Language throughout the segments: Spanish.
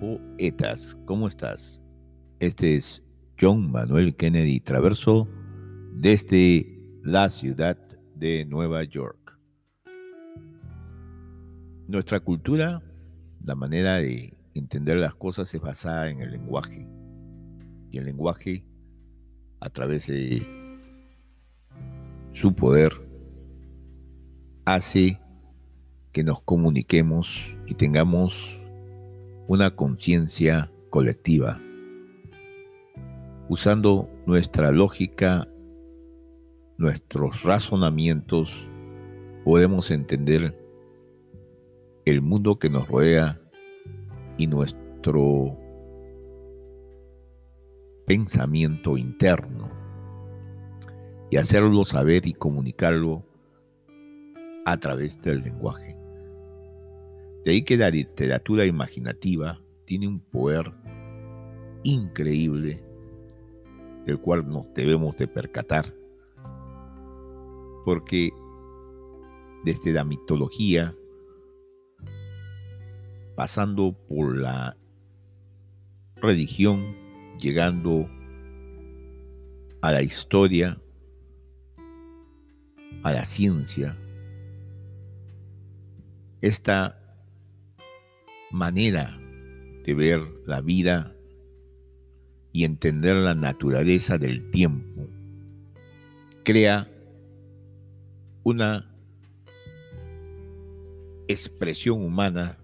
poetas. ¿Cómo estás? Este es John Manuel Kennedy Traverso desde la ciudad de Nueva York. Nuestra cultura, la manera de entender las cosas es basada en el lenguaje. Y el lenguaje, a través de su poder, hace que nos comuniquemos y tengamos una conciencia colectiva, usando nuestra lógica, nuestros razonamientos, podemos entender el mundo que nos rodea y nuestro pensamiento interno y hacerlo saber y comunicarlo a través del lenguaje. De ahí que la literatura imaginativa tiene un poder increíble del cual nos debemos de percatar, porque desde la mitología, pasando por la religión, llegando a la historia, a la ciencia, esta manera de ver la vida y entender la naturaleza del tiempo crea una expresión humana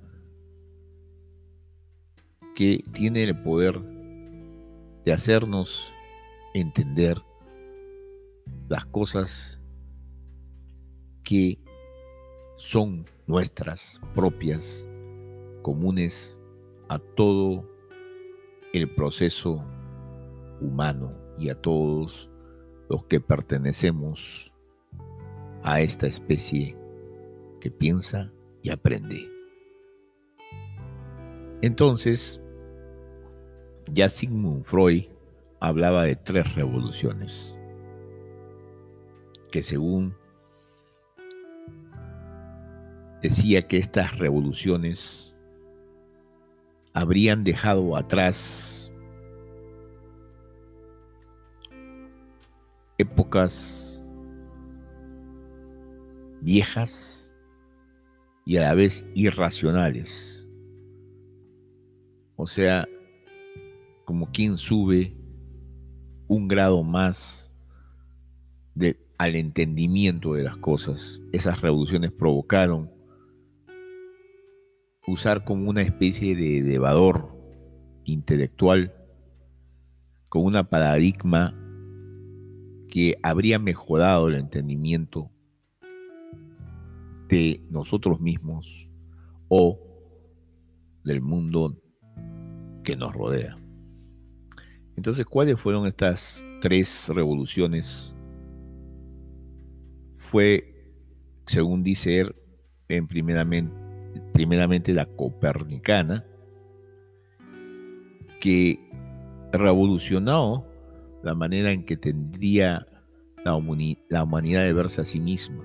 que tiene el poder de hacernos entender las cosas que son nuestras propias comunes a todo el proceso humano y a todos los que pertenecemos a esta especie que piensa y aprende. Entonces, ya Sigmund Freud hablaba de tres revoluciones, que según decía que estas revoluciones habrían dejado atrás épocas viejas y a la vez irracionales. O sea, como quien sube un grado más al entendimiento de las cosas. Esas revoluciones provocaron usar como una especie de elevador intelectual, con una paradigma que habría mejorado el entendimiento de nosotros mismos o del mundo que nos rodea. Entonces, ¿cuáles fueron estas tres revoluciones? Fue, según dice él, en primeramente primeramente la copernicana, que revolucionó la manera en que tendría la, humanidad de verse a sí misma,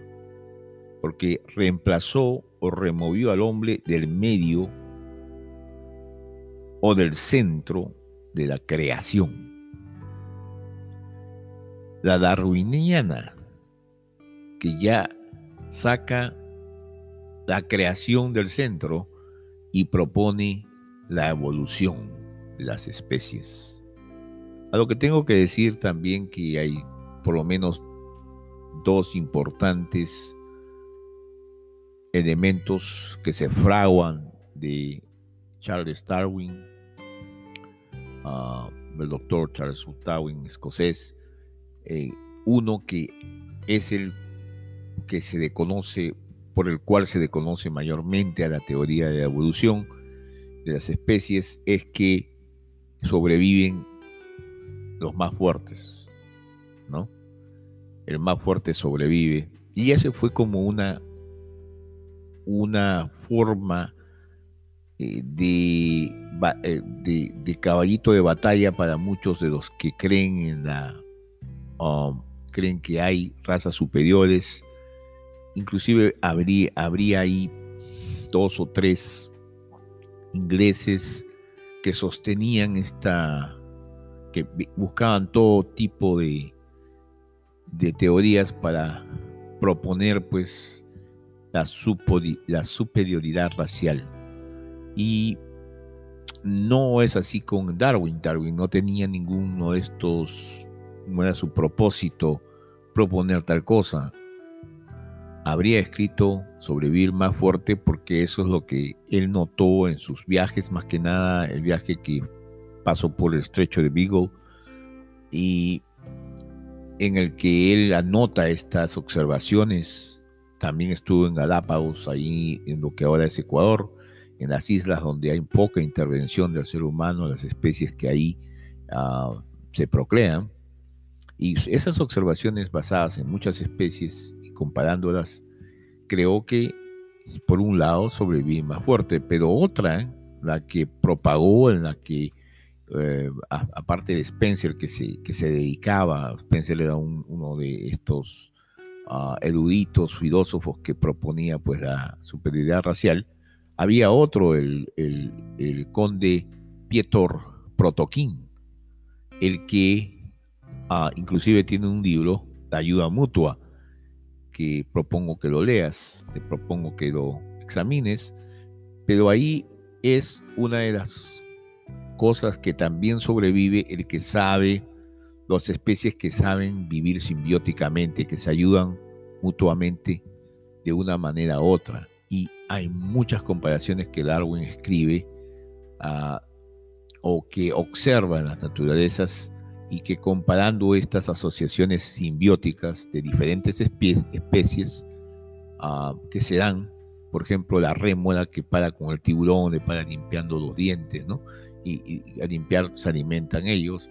porque reemplazó o removió al hombre del medio o del centro de la creación. La darwiniana, que ya saca la creación del centro y propone la evolución de las especies. A lo que tengo que decir también que hay por lo menos dos importantes elementos que se fraguan de Charles Darwin, ah, el doctor Charles Darwin escocés, eh, uno que es el que se le conoce por el cual se le conoce mayormente a la teoría de la evolución de las especies, es que sobreviven los más fuertes, ¿no? El más fuerte sobrevive. Y ese fue como una, una forma eh, eh, de, caballito de batalla para muchos de los que creen en la um, creen que hay razas superiores Inclusive habría, habría ahí dos o tres ingleses que sostenían esta, que buscaban todo tipo de, de teorías para proponer pues la, la superioridad racial. Y no es así con Darwin. Darwin no tenía ninguno de estos, no era su propósito proponer tal cosa. Habría escrito sobrevivir más fuerte porque eso es lo que él notó en sus viajes, más que nada el viaje que pasó por el estrecho de Beagle y en el que él anota estas observaciones. También estuvo en Galápagos, ahí en lo que ahora es Ecuador, en las islas donde hay poca intervención del ser humano, las especies que ahí ah, se procrean. Y esas observaciones basadas en muchas especies comparándolas, creo que por un lado sobrevive más fuerte, pero otra, la que propagó, en la que, eh, aparte de Spencer, que se, que se dedicaba, Spencer era uno de estos uh, eruditos, filósofos que proponía pues la superioridad racial, había otro, el, el, conde Pietor Protoquín, el que Ah, inclusive tiene un libro de ayuda mutua que propongo que lo leas, te propongo que lo examines, pero ahí es una de las cosas que también sobrevive el que sabe, las especies que saben vivir simbióticamente, que se ayudan mutuamente de una manera u otra. Y hay muchas comparaciones que Darwin escribe ah, o que observa en las naturalezas y que comparando estas asociaciones simbióticas de diferentes especies ah, que se dan, por ejemplo, la rémora que para con el tiburón, le para limpiando los dientes, ¿no? Y, a limpiar se alimentan ellos.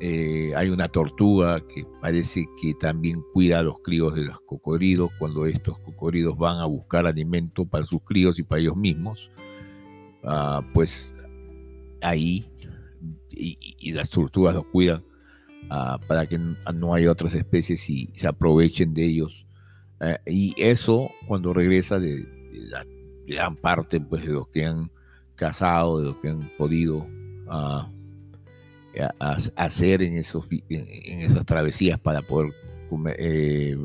Eh, hay una tortuga que parece que también cuida a los críos de los cocodrilos cuando estos cocodrilos van a buscar alimento para sus críos y para ellos mismos. Ah, pues ahí y, las tortugas los cuidan ah, para que no haya otras especies y se aprovechen de ellos. Eh, y eso cuando regresa de, la gran parte pues, de los que han cazado, de los que han podido ah, hacer en, esos, en, esas travesías para poder eh,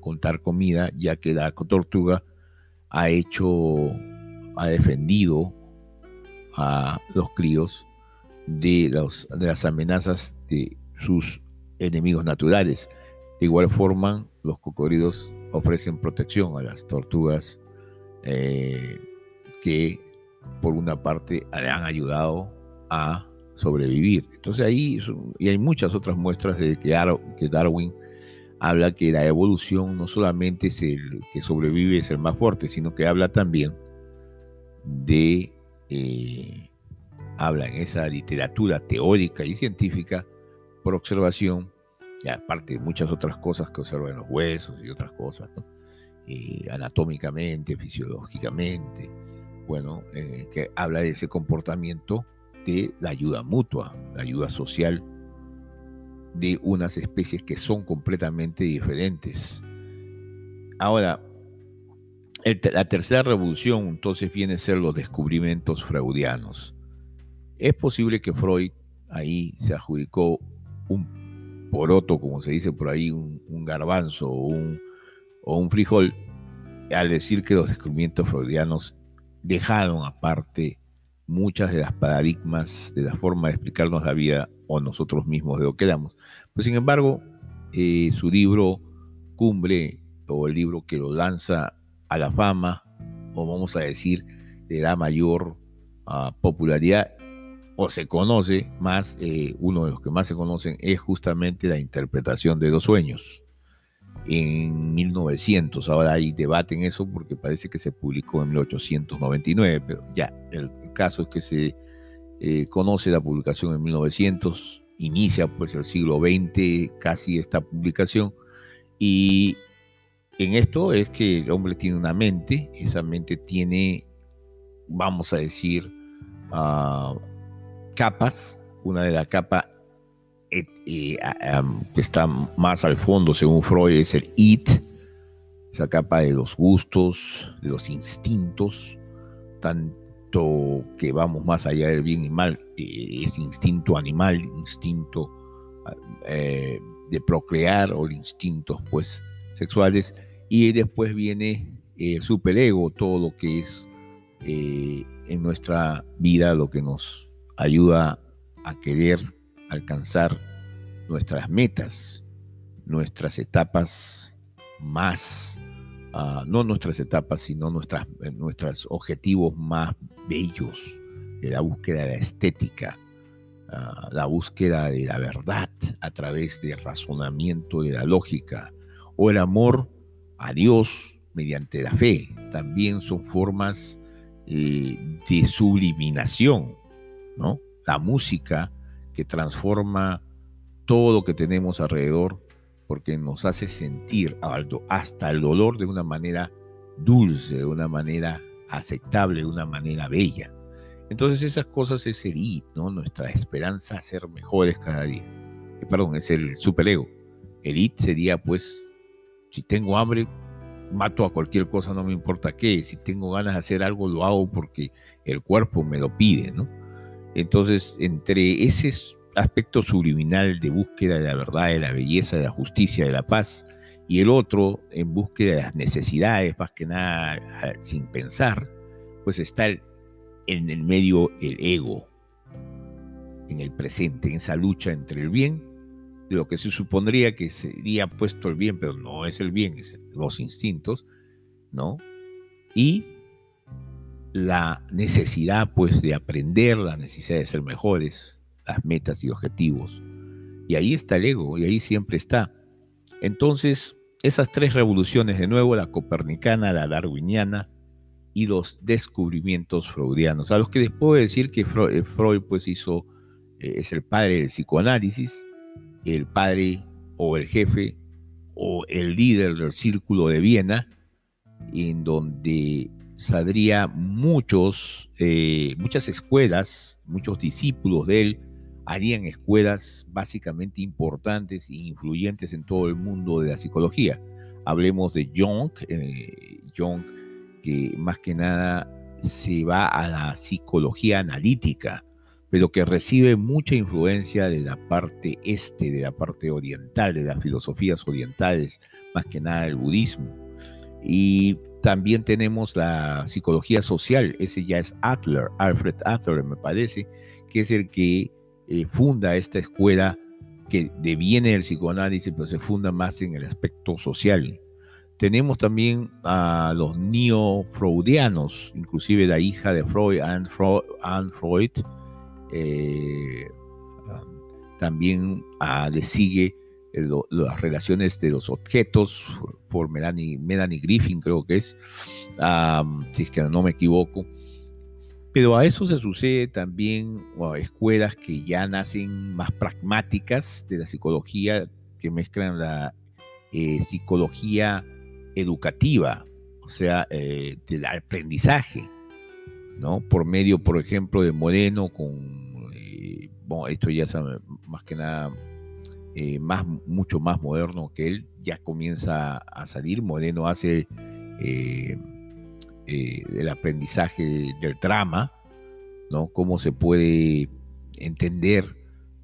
contar comida, ya que la tortuga ha hecho, ha defendido a los críos de, los, las amenazas de sus enemigos naturales. De igual forma, los cocodrilos ofrecen protección a las tortugas eh, que por una parte le han ayudado a sobrevivir. Entonces ahí, y hay muchas otras muestras de que, Darwin habla que la evolución no solamente es el que sobrevive es el más fuerte, sino que habla también de eh, habla en esa literatura teórica y científica por observación, y aparte de muchas otras cosas que observan los huesos y otras cosas, anatómicamente, fisiológicamente, bueno, eh, que habla de ese comportamiento de la ayuda mutua, la ayuda social de unas especies que son completamente diferentes. Ahora, la tercera revolución entonces viene a ser los descubrimientos freudianos. Es posible que Freud ahí se adjudicó un poroto, como se dice por ahí, un, garbanzo o un, frijol, al decir que los descubrimientos freudianos dejaron aparte muchas de las paradigmas de la forma de explicarnos la vida o nosotros mismos de lo que damos. Pues sin embargo, eh, su libro Cumbre o el libro que lo lanza a la fama, o vamos a decir, le da mayor ah, popularidad, o se conoce más, eh, uno de los que más se conocen es justamente la interpretación de los sueños. En 1900, ahora hay debate en eso porque parece que se publicó en 1899, pero ya, el caso es que se eh, conoce la publicación en 1900, inicia pues el siglo XX casi esta publicación y en esto es que el hombre tiene una mente, esa mente tiene, vamos a decir, uh, capas. Una de las capas eh, eh, que está más al fondo, según Freud, es el it, esa capa de los gustos, de los instintos, tanto que vamos más allá del bien y mal, es instinto animal, instinto eh, de procrear o instintos pues sexuales, y después viene el superego, todo lo que es en nuestra vida, lo que nos ayuda a querer alcanzar nuestras metas, nuestras etapas más, ah, no nuestras etapas, sino nuestras, eh, nuestros objetivos más bellos, de la búsqueda de la estética, ah, la búsqueda de la verdad a través del razonamiento, de la lógica, o el amor a Dios mediante la fe. También son formas eh, de subliminación, ¿no? La música que transforma todo lo que tenemos alrededor porque nos hace sentir hasta el dolor de una manera dulce, de una manera aceptable, de una manera bella. Entonces esas cosas es el IT, ¿no? Nuestra esperanza a ser mejores cada día. Eh, perdón, es el superego. El IT sería pues, si tengo hambre, mato a cualquier cosa, no me importa qué. Si tengo ganas de hacer algo, lo hago porque el cuerpo me lo pide, ¿no? Entonces, entre ese aspecto subliminal de búsqueda de la verdad, de la belleza, de la justicia, de la paz, y el otro en búsqueda de las necesidades, más que nada sin pensar, pues está en el medio el ego, en el presente, en esa lucha entre el bien, de lo que se supondría que sería puesto el bien, pero no es el bien, es los instintos, ¿no? Y la necesidad, pues, de aprender, la necesidad de ser mejores, las metas y objetivos. Y ahí está el ego, y ahí siempre está. Entonces, esas tres revoluciones, de nuevo, la copernicana, la darwiniana y los descubrimientos freudianos, a los que les puedo decir que Freud, eh, pues hizo, eh, es el padre del psicoanálisis, el padre o el jefe o el líder del círculo de Viena, en donde saldría muchos, eh, muchas escuelas, muchos discípulos de él, harían escuelas básicamente importantes e influyentes en todo el mundo de la psicología. Hablemos de Jung, eh, Jung que más que nada se va a la psicología analítica, pero que recibe mucha influencia de la parte este, de la parte oriental, de las filosofías orientales, más que nada el budismo. Y también tenemos la psicología social, ese ya es Adler, Alfred Adler me parece, que es el que eh, funda esta escuela que deviene el psicoanálisis, pero se funda más en el aspecto social. Tenemos también a los neo-freudianos, inclusive la hija de Freud, Anne Freud, eh, también a, le sigue las relaciones de los objetos por Melanie, Melanie Griffin, creo que es, si es que no me equivoco. Pero a eso se sucede también escuelas que ya nacen más pragmáticas de la psicología, que mezclan la eh, psicología educativa, o sea, eh, del aprendizaje, ¿no? Por medio, por ejemplo, de Moreno con, eh, bueno, esto ya es más que nada más, mucho más moderno que él, ya comienza a salir. Moreno hace eh, el aprendizaje del drama, ¿no? Cómo se puede entender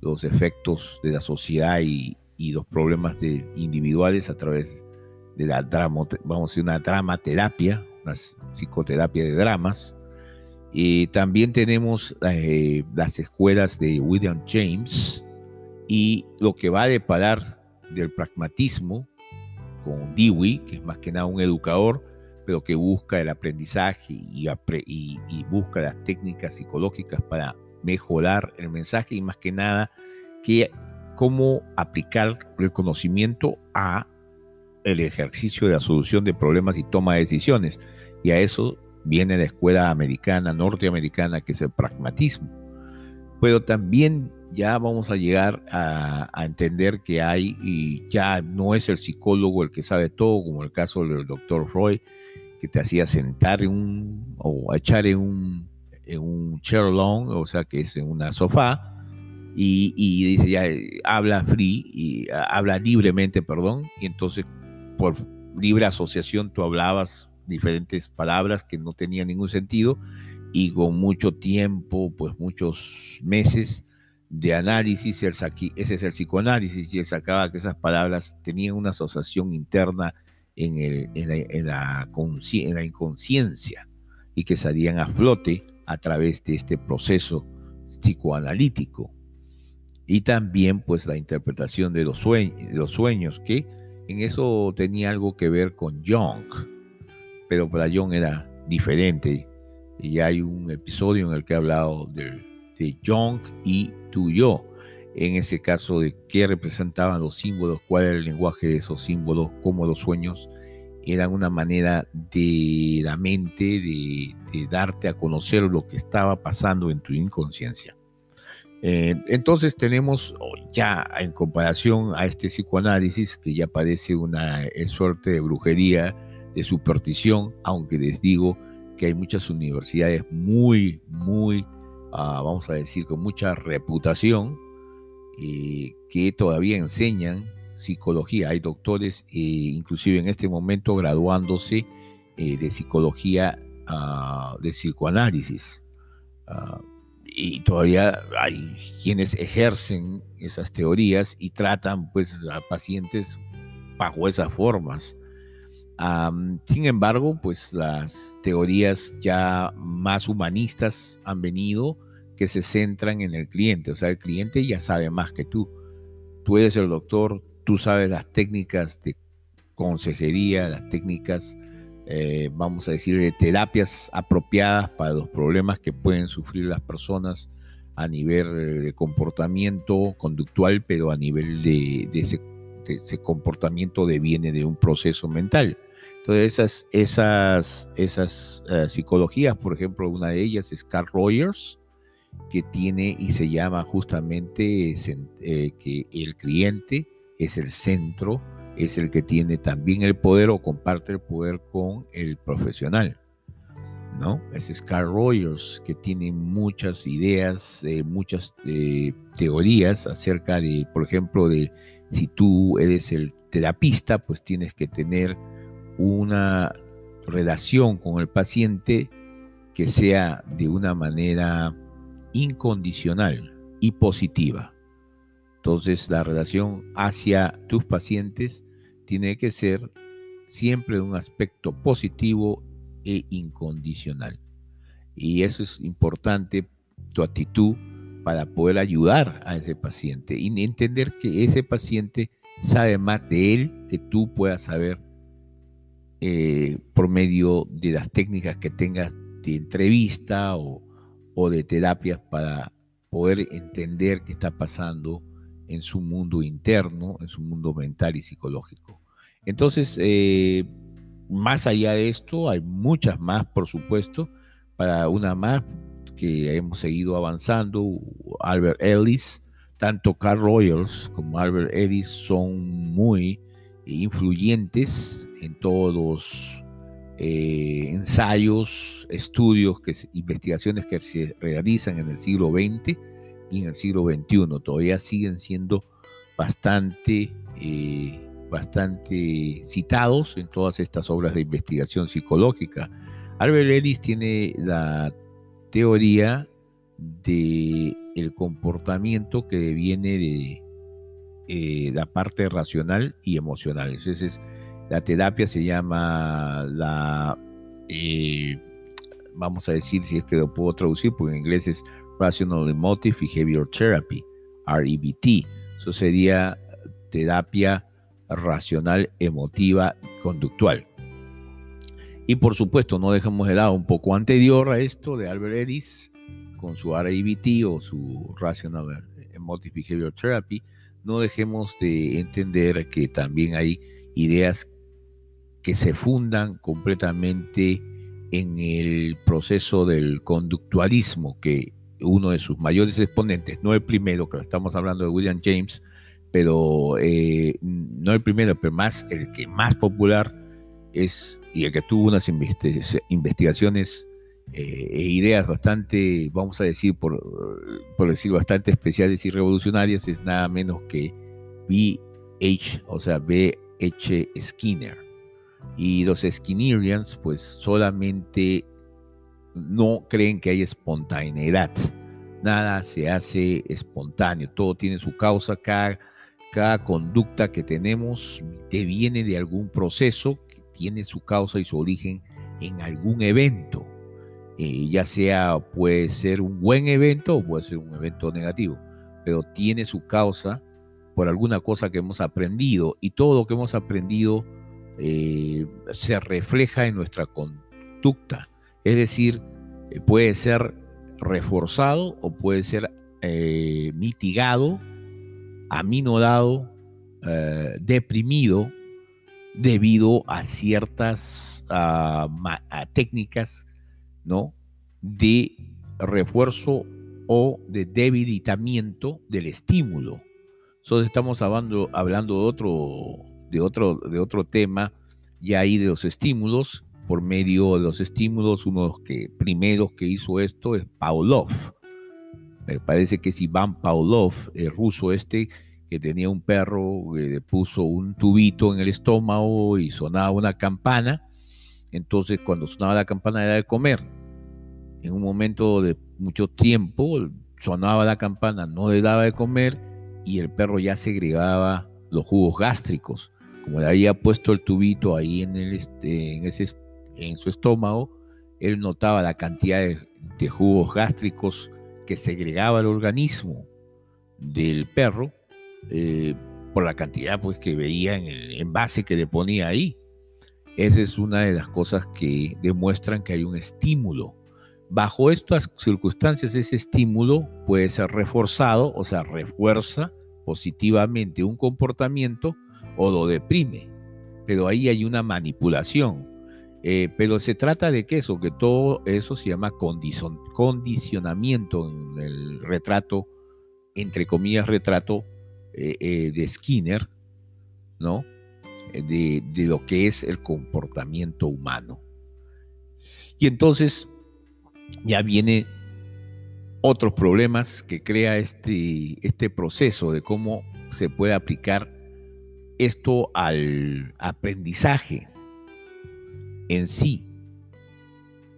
los efectos de la sociedad y, los problemas individuales a través de la drama, vamos a decir, una dramaterapia, una psicoterapia de dramas. y también tenemos eh, las escuelas de William James y lo que va a deparar del pragmatismo con Dewey, que es más que nada un educador, pero que busca el aprendizaje y, y, busca las técnicas psicológicas para mejorar el mensaje y más que nada que cómo aplicar el conocimiento a el ejercicio de la solución de problemas y toma de decisiones. Y a eso viene la escuela americana, norteamericana, que es el pragmatismo. Pero también ya vamos a llegar a, entender que hay, y ya no es el psicólogo el que sabe todo, como el caso del doctor Freud, que te hacía sentar en un, o echar en un, en un chair long, o sea, que es en una sofá, y, y dice ya, habla free, y habla libremente, perdón, y entonces por libre asociación tú hablabas diferentes palabras que no tenían ningún sentido y con mucho tiempo, pues muchos meses de análisis, ese es el psicoanálisis, y él sacaba que esas palabras tenían una asociación interna en, el, en, la, en, la, en la inconsciencia y que salían a flote a través de este proceso psicoanalítico. Y también pues la interpretación de los, sueños, de los sueños, que en eso tenía algo que ver con Jung, pero para Jung era diferente. Y hay un episodio en el que he hablado de, de Jung y tu yo. En ese caso de qué representaban los símbolos, cuál era el lenguaje de esos símbolos, cómo los sueños eran una manera de la mente de, darte a conocer lo que estaba pasando en tu inconsciencia. Eh, entonces tenemos oh, ya en comparación a este psicoanálisis, que ya parece una eh, suerte de brujería, de superstición, aunque les digo que hay muchas universidades muy, muy, vamos a decir, con mucha reputación, que todavía enseñan psicología. Hay doctores, eh, inclusive en este momento, graduándose eh, de psicología, ah, de psicoanálisis. Ah, y todavía hay quienes ejercen esas teorías y tratan pues a pacientes bajo esas formas. Sin embargo, pues las teorías ya más humanistas han venido que se centran en el cliente. O sea, el cliente ya sabe más que tú. Tú eres el doctor, tú sabes las técnicas de consejería, las técnicas, eh, vamos a decir, de terapias apropiadas para los problemas que pueden sufrir las personas a nivel de comportamiento conductual, pero a nivel de, ese, comportamiento de viene de un proceso mental. Entonces, esas, esas, esas eh, psicologías, por ejemplo, una de ellas es Carl Rogers, que tiene y se llama justamente eh, que el cliente es el centro, es el que tiene también el poder o comparte el poder con el profesional. ¿no? Es Carl Rogers que tiene muchas ideas, eh, muchas teorías acerca de, por ejemplo, de si tú eres el terapista, pues tienes que tener una relación con el paciente que sea de una manera incondicional y positiva. Entonces la relación hacia tus pacientes tiene que ser siempre un aspecto positivo e incondicional. Y eso es importante, tu actitud para poder ayudar a ese paciente y entender que ese paciente sabe más de él que tú puedas saber eh, por medio de las técnicas que tengas de entrevista o, o de terapias para poder entender qué está pasando en su mundo interno, en su mundo mental y psicológico. Entonces, eh, más allá de esto, hay muchas más, por supuesto. Para una más que hemos seguido avanzando, Albert Ellis, tanto Carl Royals como Albert Ellis son muy influyentes en todos eh, ensayos, estudios, que, investigaciones que se realizan en el siglo XX y en el siglo XXI. Todavía siguen siendo bastante, eh, bastante citados en todas estas obras de investigación psicológica. Albert Ellis tiene la teoría de el comportamiento que viene de eh, la parte racional y emocional. Entonces, la terapia se llama la, eh, vamos a decir, si es que lo puedo traducir, porque en inglés es Rational Emotive Behavior Therapy, REBT. Eso sería terapia racional emotiva conductual. Y por supuesto, no dejamos de lado un poco anterior a esto de Albert Ellis con su REBT o su Rational Emotive Behavior Therapy, no dejemos de entender que también hay ideas que se fundan completamente en el proceso del conductualismo, que uno de sus mayores exponentes, no el primero, que estamos hablando de William James, pero eh, no el primero, pero más el que más popular es y el que tuvo unas investigaciones eh, e ideas bastante, vamos a decir, por, decir bastante especiales y revolucionarias, es nada menos que B.H., o sea, B.H. Skinner. Y los Skinnerians pues solamente no creen que hay espontaneidad. Nada se hace espontáneo, todo tiene su causa, cada, cada conducta que tenemos viene de algún proceso que tiene su causa y su origen en algún evento. Eh, ya sea puede ser un buen evento o puede ser un evento negativo, pero tiene su causa por alguna cosa que hemos aprendido y todo lo que hemos aprendido eh, se refleja en nuestra conducta. Es decir, eh, puede ser reforzado o puede ser eh, mitigado, aminorado, deprimido debido a ciertas técnicas ¿no? de refuerzo o de debilitamiento del estímulo. Entonces estamos hablando, hablando de, otro, de, otro, de otro tema, ya ahí de los estímulos. Por medio de los estímulos, uno de los que, primeros que hizo esto es Pavlov. Me parece que es Iván Pavlov, el ruso este, que tenía un perro, que le puso un tubito en el estómago y sonaba una campana. Entonces, cuando sonaba la campana era de comer. En un momento de mucho tiempo, sonaba la campana, no le daba de comer y el perro ya segregaba los jugos gástricos. Como le había puesto el tubito ahí en, el, este, en, ese, en su estómago, él notaba la cantidad de, jugos gástricos que segregaba el organismo del perro eh, por la cantidad pues, que veía en el envase que le ponía ahí. Esa es una de las cosas que demuestran que hay un estímulo Bajo estas circunstancias, ese estímulo puede ser reforzado, o sea, refuerza positivamente un comportamiento o lo deprime. Pero ahí hay una manipulación. Eh, pero se trata de que eso, que todo eso se llama condicionamiento en el retrato, entre comillas, retrato eh, eh, de Skinner, ¿no? De, de lo que es el comportamiento humano. Y entonces ya viene otros problemas que crea este, este proceso de cómo se puede aplicar esto al aprendizaje en sí.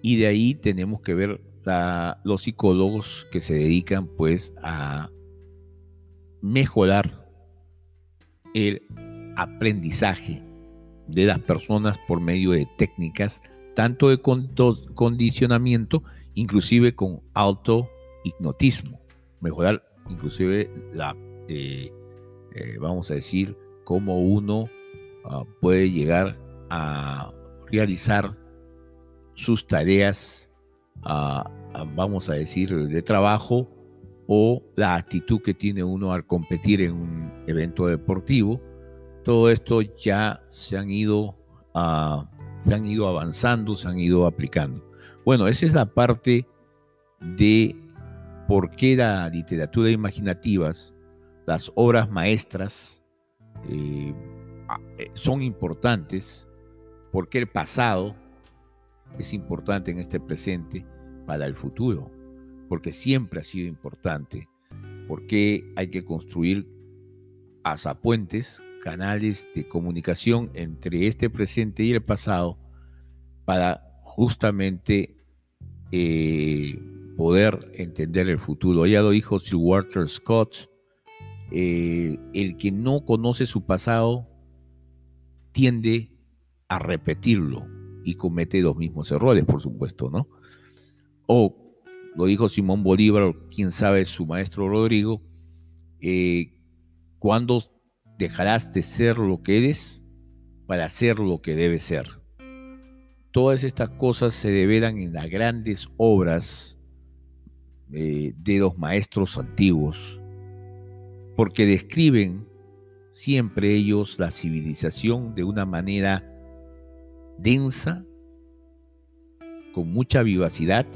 Y de ahí tenemos que ver los psicólogos que se dedican pues a mejorar el aprendizaje de las personas por medio de técnicas tanto de condicionamiento inclusive con alto hipnotismo, mejorar inclusive la, eh, eh, vamos a decir, cómo uno ah, puede llegar a realizar sus tareas, ah, ah, vamos a decir, de trabajo o la actitud que tiene uno al competir en un evento deportivo. Todo esto ya se han ido, se han ido avanzando, se han ido aplicando. Bueno, esa es la parte de por qué la literatura imaginativas, las obras maestras, eh, eh, son importantes, porque el pasado es importante en este presente para el futuro, porque siempre ha sido importante, porque hay que construir puentes, canales de comunicación entre este presente y el pasado para justamente eh, poder entender el futuro. Ya lo dijo Sir Walter Scott, eh, el que no conoce su pasado tiende a repetirlo y comete los mismos errores, por supuesto, ¿no? O lo dijo Simón Bolívar, quién sabe su maestro Rodrigo, eh, ¿cuándo dejarás de ser lo que eres para ser lo que debes ser? Todas estas cosas se develan en las grandes obras eh, de los maestros antiguos, porque describen siempre ellos la civilización de una manera densa, con mucha vivacidad,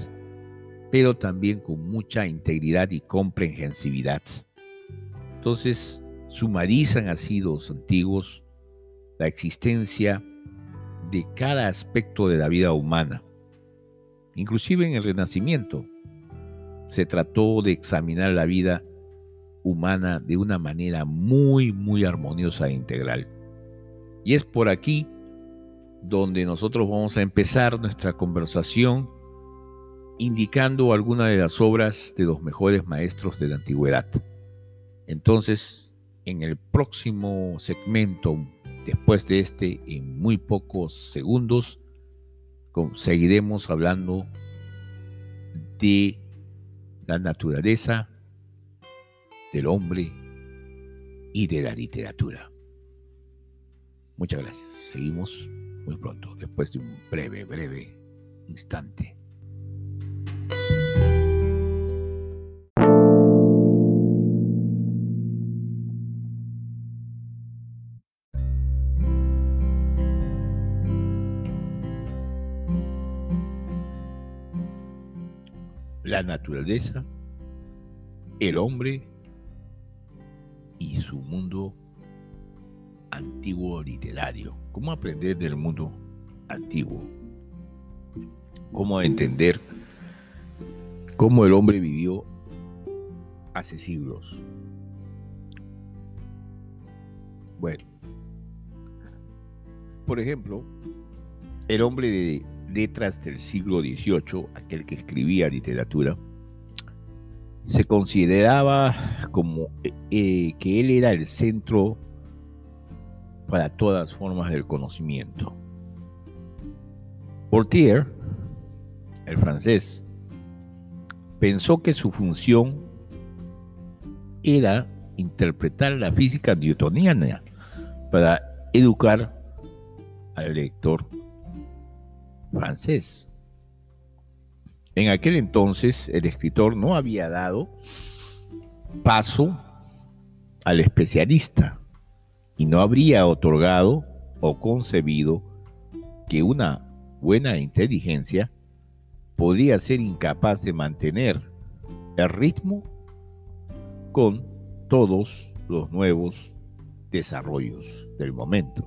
pero también con mucha integridad y comprensividad. Entonces, sumarizan así los antiguos la existencia de cada aspecto de la vida humana. Inclusive en el Renacimiento se trató de examinar la vida humana de una manera muy, muy armoniosa e integral. Y es por aquí donde nosotros vamos a empezar nuestra conversación indicando algunas de las obras de los mejores maestros de la antigüedad. Entonces, en el próximo segmento, después de este, en muy pocos segundos, seguiremos hablando de la naturaleza del hombre y de la literatura. Muchas gracias. Seguimos muy pronto, después de un breve, breve instante. La naturaleza, el hombre su mundo antiguo literario. ¿Cómo aprender del mundo antiguo? ¿Cómo entender cómo el hombre vivió hace siglos? Bueno, por ejemplo, el hombre de letras del siglo XVIII, aquel que escribía literatura, se consideraba como eh, que él era el centro para todas formas del conocimiento. Voltaire, el francés, pensó que su función era interpretar la física newtoniana para educar al lector francés. En aquel entonces el escritor no había dado paso al especialista y no habría otorgado o concebido que una buena inteligencia podría ser incapaz de mantener el ritmo con todos los nuevos desarrollos del momento.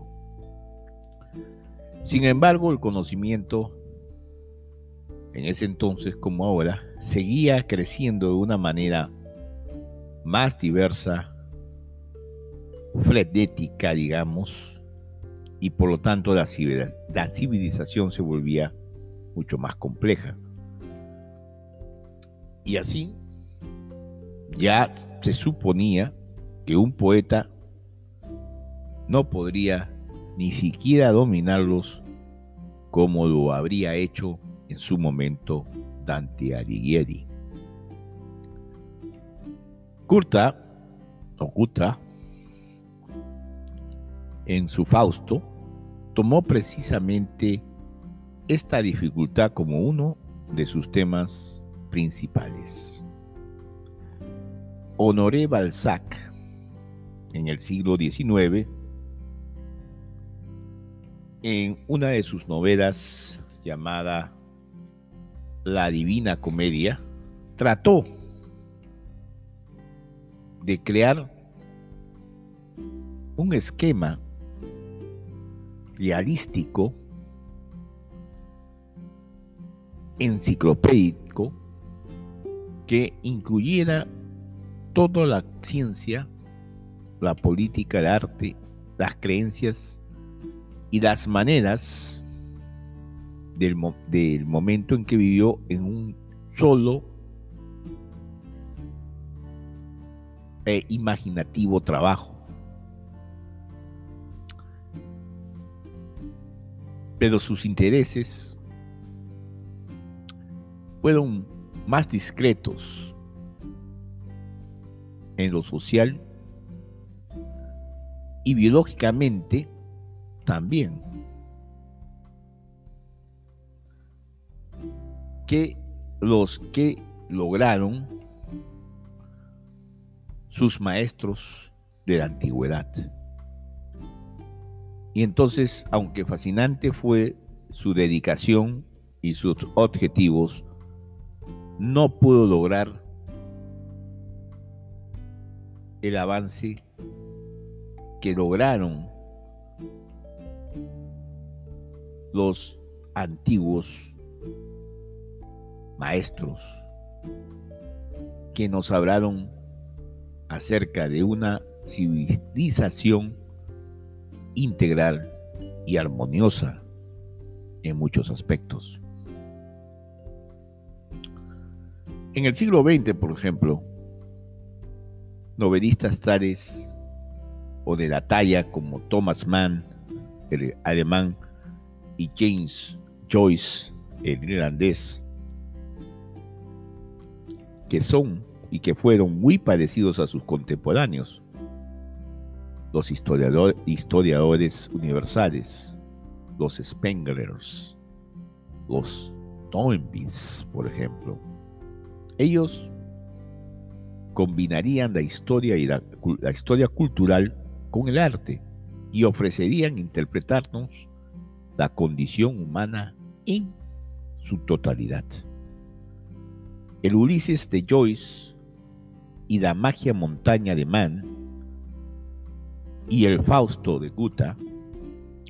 Sin embargo, el conocimiento en ese entonces como ahora, seguía creciendo de una manera más diversa, frenética, digamos, y por lo tanto la, civilización se volvía mucho más compleja. Y así ya se suponía que un poeta no podría ni siquiera dominarlos como lo habría hecho en su momento Dante Alighieri. Curta, o en su Fausto, tomó precisamente esta dificultad como uno de sus temas principales. Honoré Balzac, en el siglo XIX, en una de sus novelas llamada la Divina Comedia, trató de crear un esquema realístico, enciclopédico, que incluyera toda la ciencia, la política, el arte, las creencias y las maneras del, momento en que vivió en un solo e imaginativo trabajo. Pero sus intereses fueron más discretos en lo social y biológicamente también. Que los que lograron sus maestros de la antigüedad. Y entonces, aunque fascinante fue su dedicación y sus objetivos, no pudo lograr el avance que lograron los antiguos maestros que nos hablaron acerca de una civilización integral y armoniosa en muchos aspectos. En el siglo XX, por ejemplo, novelistas tales o de la talla como Thomas Mann, el alemán, y James Joyce, el irlandés, que son y que fueron muy parecidos a sus contemporáneos, los historiadores universales, los Spenglers, los Toynbees, por ejemplo. Ellos combinarían la historia y la, la historia cultural con el arte y ofrecerían interpretarnos la condición humana en su totalidad. El Ulises de Joyce y la magia montaña de Mann y el Fausto de Guta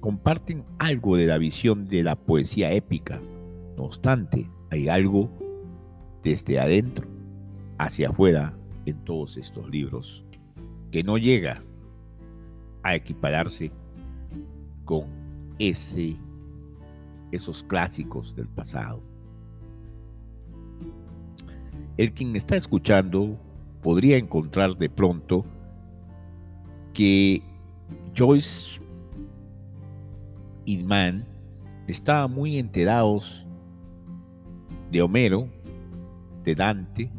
comparten algo de la visión de la poesía épica. No obstante, hay algo desde adentro hacia afuera en todos estos libros que no llega a equipararse con ese, esos clásicos del pasado. El quien está escuchando podría encontrar de pronto que Joyce y Mann estaban muy enterados de Homero, de Dante,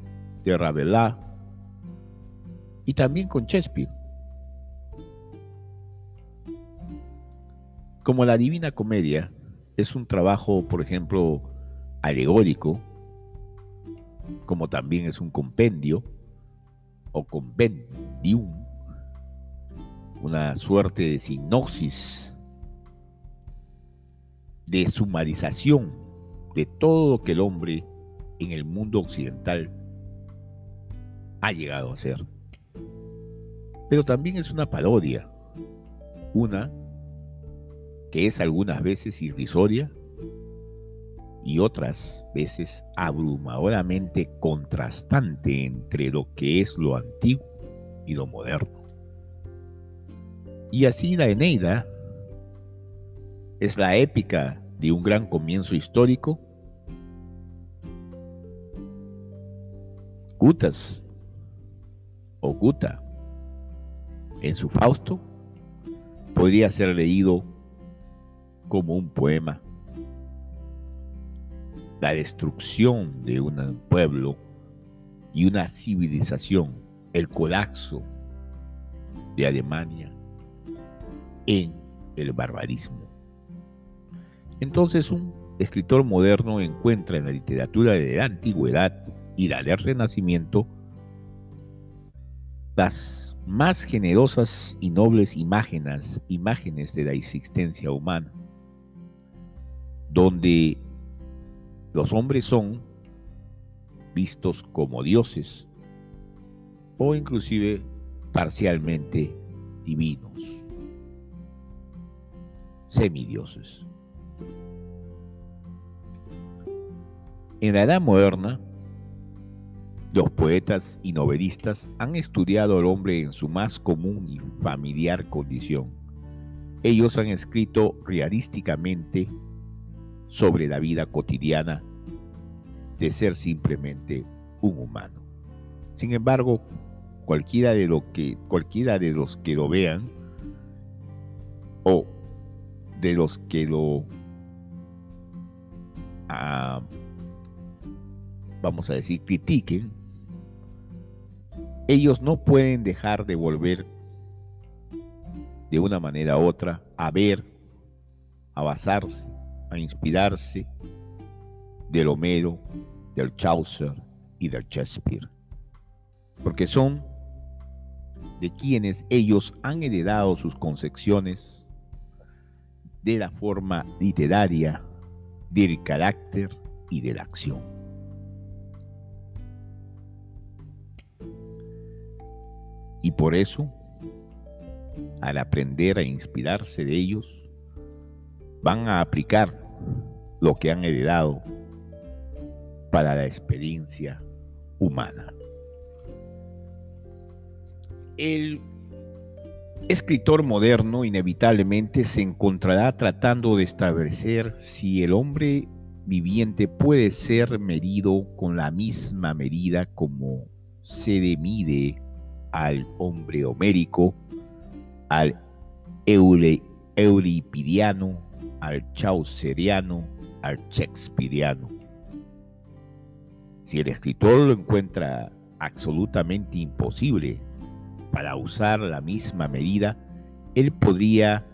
de Rabelais y también con Shakespeare. Como la Divina Comedia es un trabajo, por ejemplo, alegórico, como también es un compendio o compendium, una suerte de sinopsis, de sumarización de todo lo que el hombre en el mundo occidental ha llegado a ser. Pero también es una parodia, una que es algunas veces irrisoria y otras veces abrumadoramente contrastante entre lo que es lo antiguo y lo moderno. Y así la Eneida es la épica de un gran comienzo histórico. Gutas o Guta en su Fausto podría ser leído como un poema. La destrucción de un pueblo y una civilización, el colapso de Alemania en el barbarismo. Entonces un escritor moderno encuentra en la literatura de la antigüedad y la del renacimiento las más generosas y nobles imágenes, imágenes de la existencia humana, donde los hombres son vistos como dioses o inclusive parcialmente divinos semidioses. En la Edad Moderna, los poetas y novelistas han estudiado al hombre en su más común y familiar condición. Ellos han escrito realísticamente sobre la vida cotidiana de ser simplemente un humano. Sin embargo, cualquiera de, lo que, cualquiera de los que lo vean o de los que lo, ah, vamos a decir, critiquen, ellos no pueden dejar de volver de una manera u otra a ver, a basarse, a inspirarse del Homero, del Chaucer y del Shakespeare. Porque son de quienes ellos han heredado sus concepciones de la forma literaria, del carácter y de la acción. Y por eso, al aprender a inspirarse de ellos, van a aplicar lo que han heredado para la experiencia humana. El escritor moderno inevitablemente se encontrará tratando de establecer si el hombre viviente puede ser medido con la misma medida como se le mide al hombre homérico, al euripidiano, al chauceriano, al shakespeariano. Si el escritor lo encuentra absolutamente imposible para usar la misma medida, él podría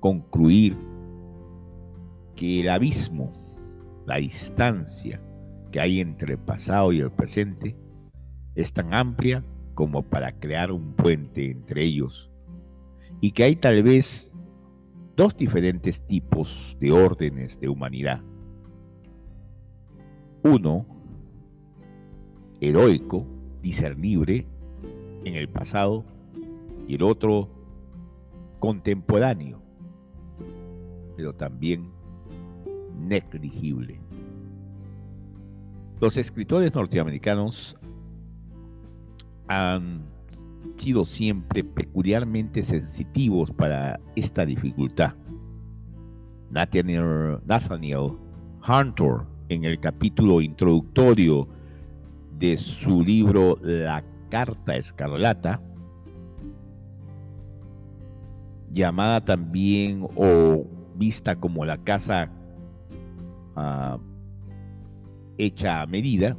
concluir que el abismo, la distancia que hay entre el pasado y el presente, es tan amplia como para crear un puente entre ellos y que hay tal vez dos diferentes tipos de órdenes de humanidad. Uno, heroico, discernible en el pasado, y el otro, contemporáneo, pero también negligible. Los escritores norteamericanos han sido siempre peculiarmente sensitivos para esta dificultad. Nathaniel, Hunter, en el capítulo introductorio de su libro La Carta Escarlata, llamada también o vista como la casa ah, hecha a medida,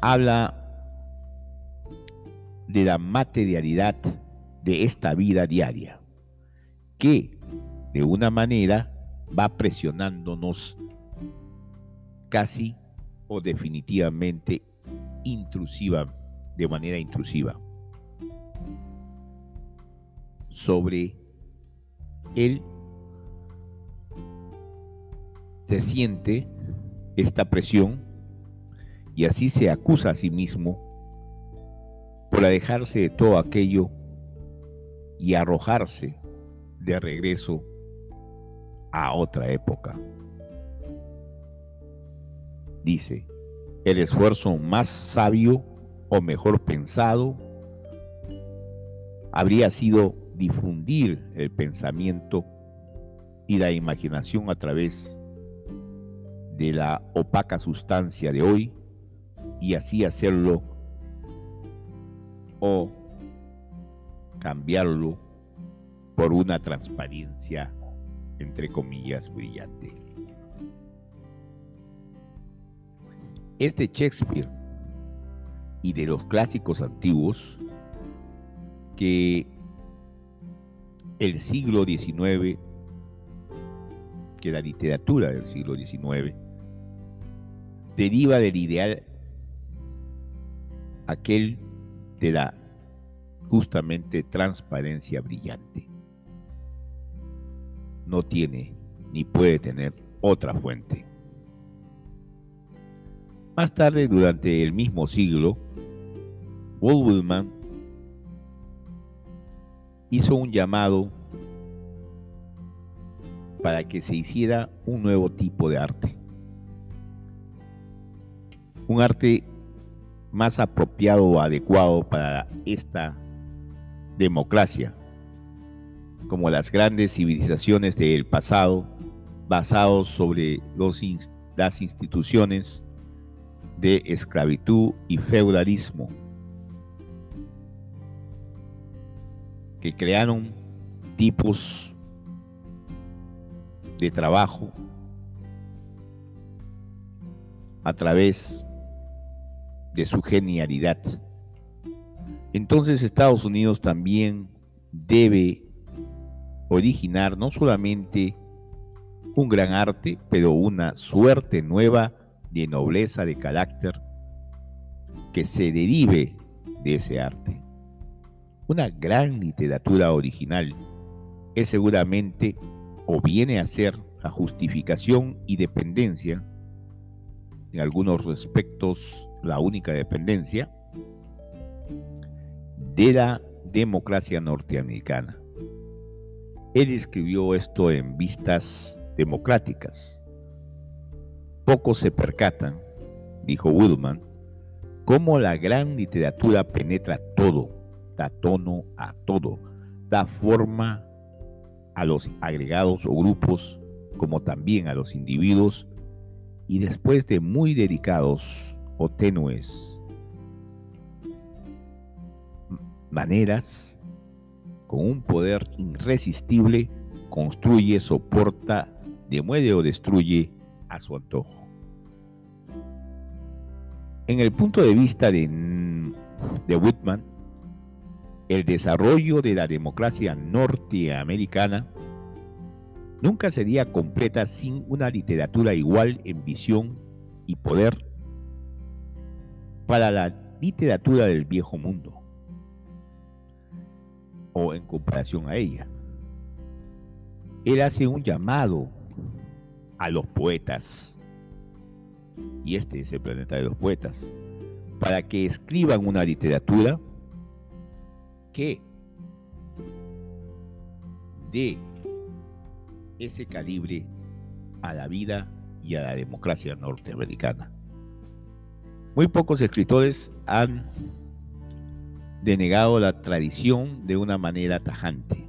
habla de la materialidad de esta vida diaria, que de una manera va presionándonos casi o definitivamente intrusiva, de manera intrusiva, sobre él se siente esta presión y así se acusa a sí mismo por alejarse de todo aquello y arrojarse de regreso a otra época. Dice, el esfuerzo más sabio o mejor pensado habría sido difundir el pensamiento y la imaginación a través de la opaca sustancia de hoy y así hacerlo o cambiarlo por una transparencia, entre comillas, brillante. Es de Shakespeare y de los clásicos antiguos que el siglo XIX, que la literatura del siglo XIX, deriva del ideal aquel te da justamente transparencia brillante. No tiene ni puede tener otra fuente. Más tarde, durante el mismo siglo, Walt hizo un llamado para que se hiciera un nuevo tipo de arte. Un arte más apropiado o adecuado para esta democracia, como las grandes civilizaciones del pasado, basados sobre los, las instituciones de esclavitud y feudalismo, que crearon tipos de trabajo a través de su genialidad. Entonces Estados Unidos también debe originar no solamente un gran arte, pero una suerte nueva de nobleza de carácter que se derive de ese arte. Una gran literatura original es seguramente o viene a ser la justificación y dependencia en algunos respectos la única dependencia de la democracia norteamericana. Él escribió esto en vistas democráticas. Pocos se percatan, dijo Woodman, cómo la gran literatura penetra todo da tono a todo, da forma a los agregados o grupos como también a los individuos y después de muy dedicados o tenues maneras, con un poder irresistible, construye, soporta, demueve o destruye a su antojo. En el punto de vista de, de Whitman, el desarrollo de la democracia norteamericana nunca sería completa sin una literatura igual en visión y poder para la literatura del viejo mundo o en comparación a ella. Él hace un llamado a los poetas, y este es el planeta de los poetas, para que escriban una literatura que dé ese calibre a la vida y a la democracia norteamericana. Muy pocos escritores han denegado la tradición de una manera tajante.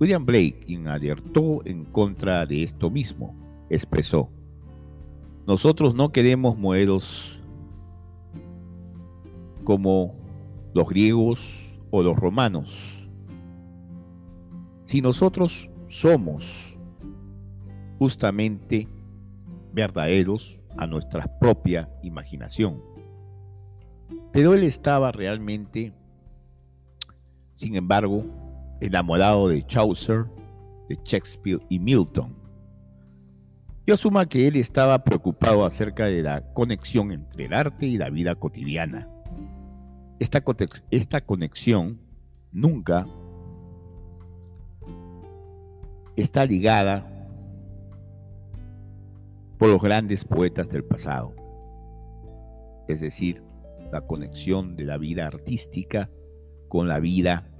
William Blake, quien alertó en contra de esto mismo, expresó, nosotros no queremos modelos como los griegos o los romanos. Si nosotros somos justamente verdaderos a nuestra propia imaginación. Pero él estaba realmente, sin embargo, enamorado de Chaucer, de Shakespeare y Milton. Yo asuma que él estaba preocupado acerca de la conexión entre el arte y la vida cotidiana. Esta, esta conexión nunca está ligada por los grandes poetas del pasado, es decir, la conexión de la vida artística con la vida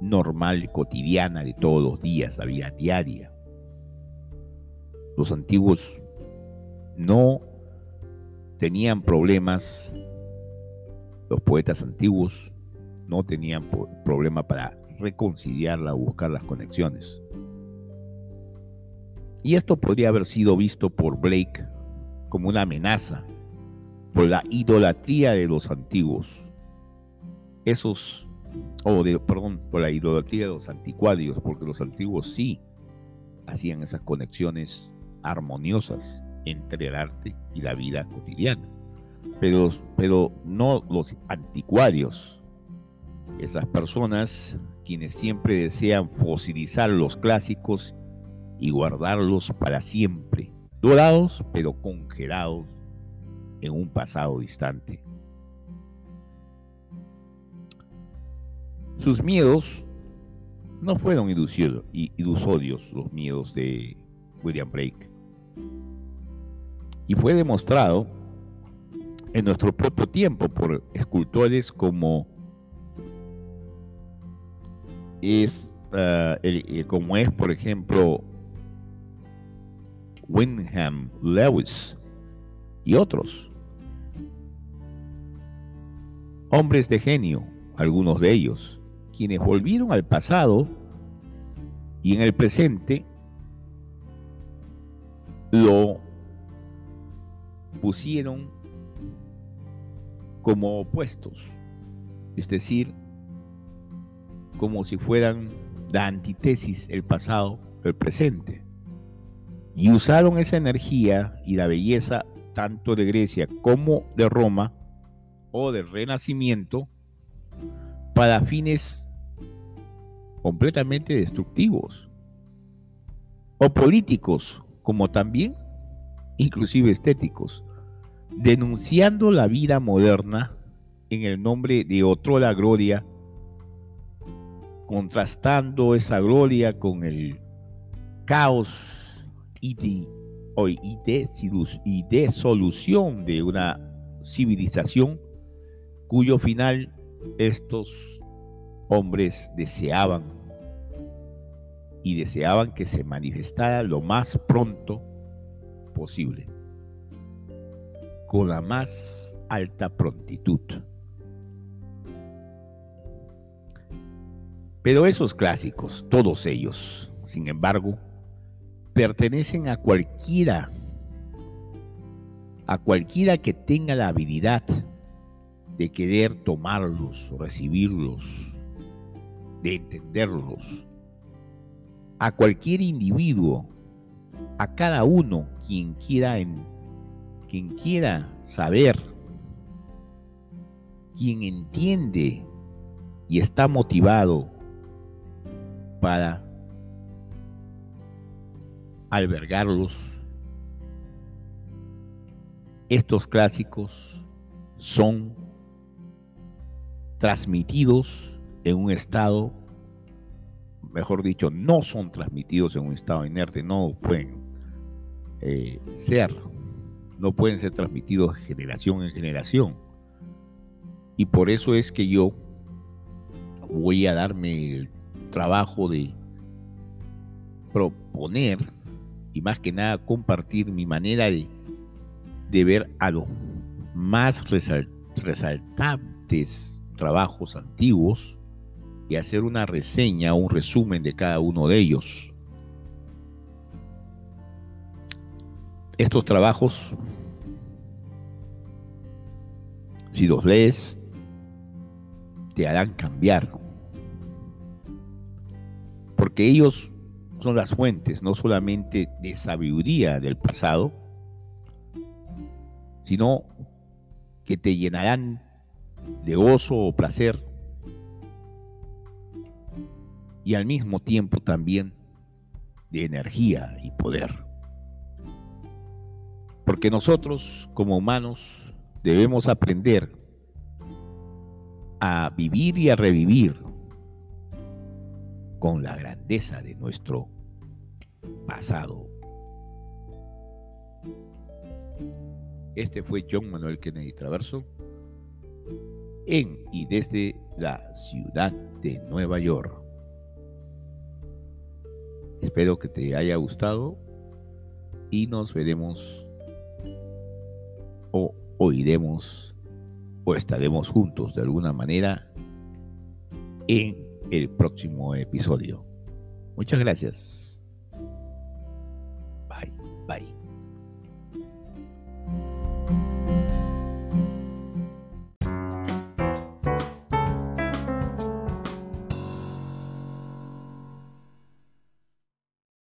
normal, cotidiana de todos los días, la vida diaria. Los antiguos no tenían problemas los poetas antiguos no tenían problema para reconciliarla o buscar las conexiones. Y esto podría haber sido visto por Blake como una amenaza por la idolatría de los antiguos. Esos, o de, perdón, por la idolatría de los anticuarios, porque los antiguos sí hacían esas conexiones armoniosas entre el arte y la vida cotidiana pero, pero no los anticuarios, esas personas quienes siempre desean fosilizar los clásicos y guardarlos para siempre, dorados pero congelados en un pasado distante. Sus miedos no fueron ilusorios los miedos de William Blake. Y fue demostrado en nuestro propio tiempo por escultores como es ah, como es por ejemplo Wyndham Lewis y otros hombres de genio algunos de ellos quienes volvieron al pasado y en el presente lo pusieron como opuestos, es decir, como si fueran la antítesis el pasado, el presente. Y usaron esa energía y la belleza tanto de Grecia como de Roma o del Renacimiento para fines completamente destructivos o políticos como también inclusive estéticos denunciando la vida moderna en el nombre de otro la gloria, contrastando esa gloria con el caos y, de, y, desolución de una civilización cuyo final estos hombres deseaban y deseaban que se manifestara lo más pronto posible con la más alta prontitud. Pero esos clásicos, todos ellos, sin embargo, pertenecen a cualquiera, a cualquiera que tenga la habilidad de querer tomarlos, recibirlos, de entenderlos, a cualquier individuo, a cada uno quien quiera, en, quien quiera saber, quien entiende y está motivado para albergarlos. Estos clásicos son transmitidos en un estado, mejor dicho, no son transmitidos en un estado inerte, no pueden eh, ser, no pueden ser transmitidos generación en generación. Y por eso es que yo voy a darme el trabajo de proponer y más que nada compartir mi manera de, ver a los más resaltantes trabajos antiguos y hacer una reseña, un resumen de cada uno de ellos. Estos trabajos, si los lees, te harán cambiar porque ellos son las fuentes no solamente de sabiduría del pasado, sino que te llenarán de gozo o placer y al mismo tiempo también de energía y poder. Porque nosotros como humanos debemos aprender a vivir y a revivir con la grandeza de nuestro pasado. Este fue John Manuel Kennedy Traverso en y desde la ciudad de Nueva York. Espero que te haya gustado y nos veremos o oiremos o estaremos juntos de alguna manera en el próximo episodio. Muchas gracias.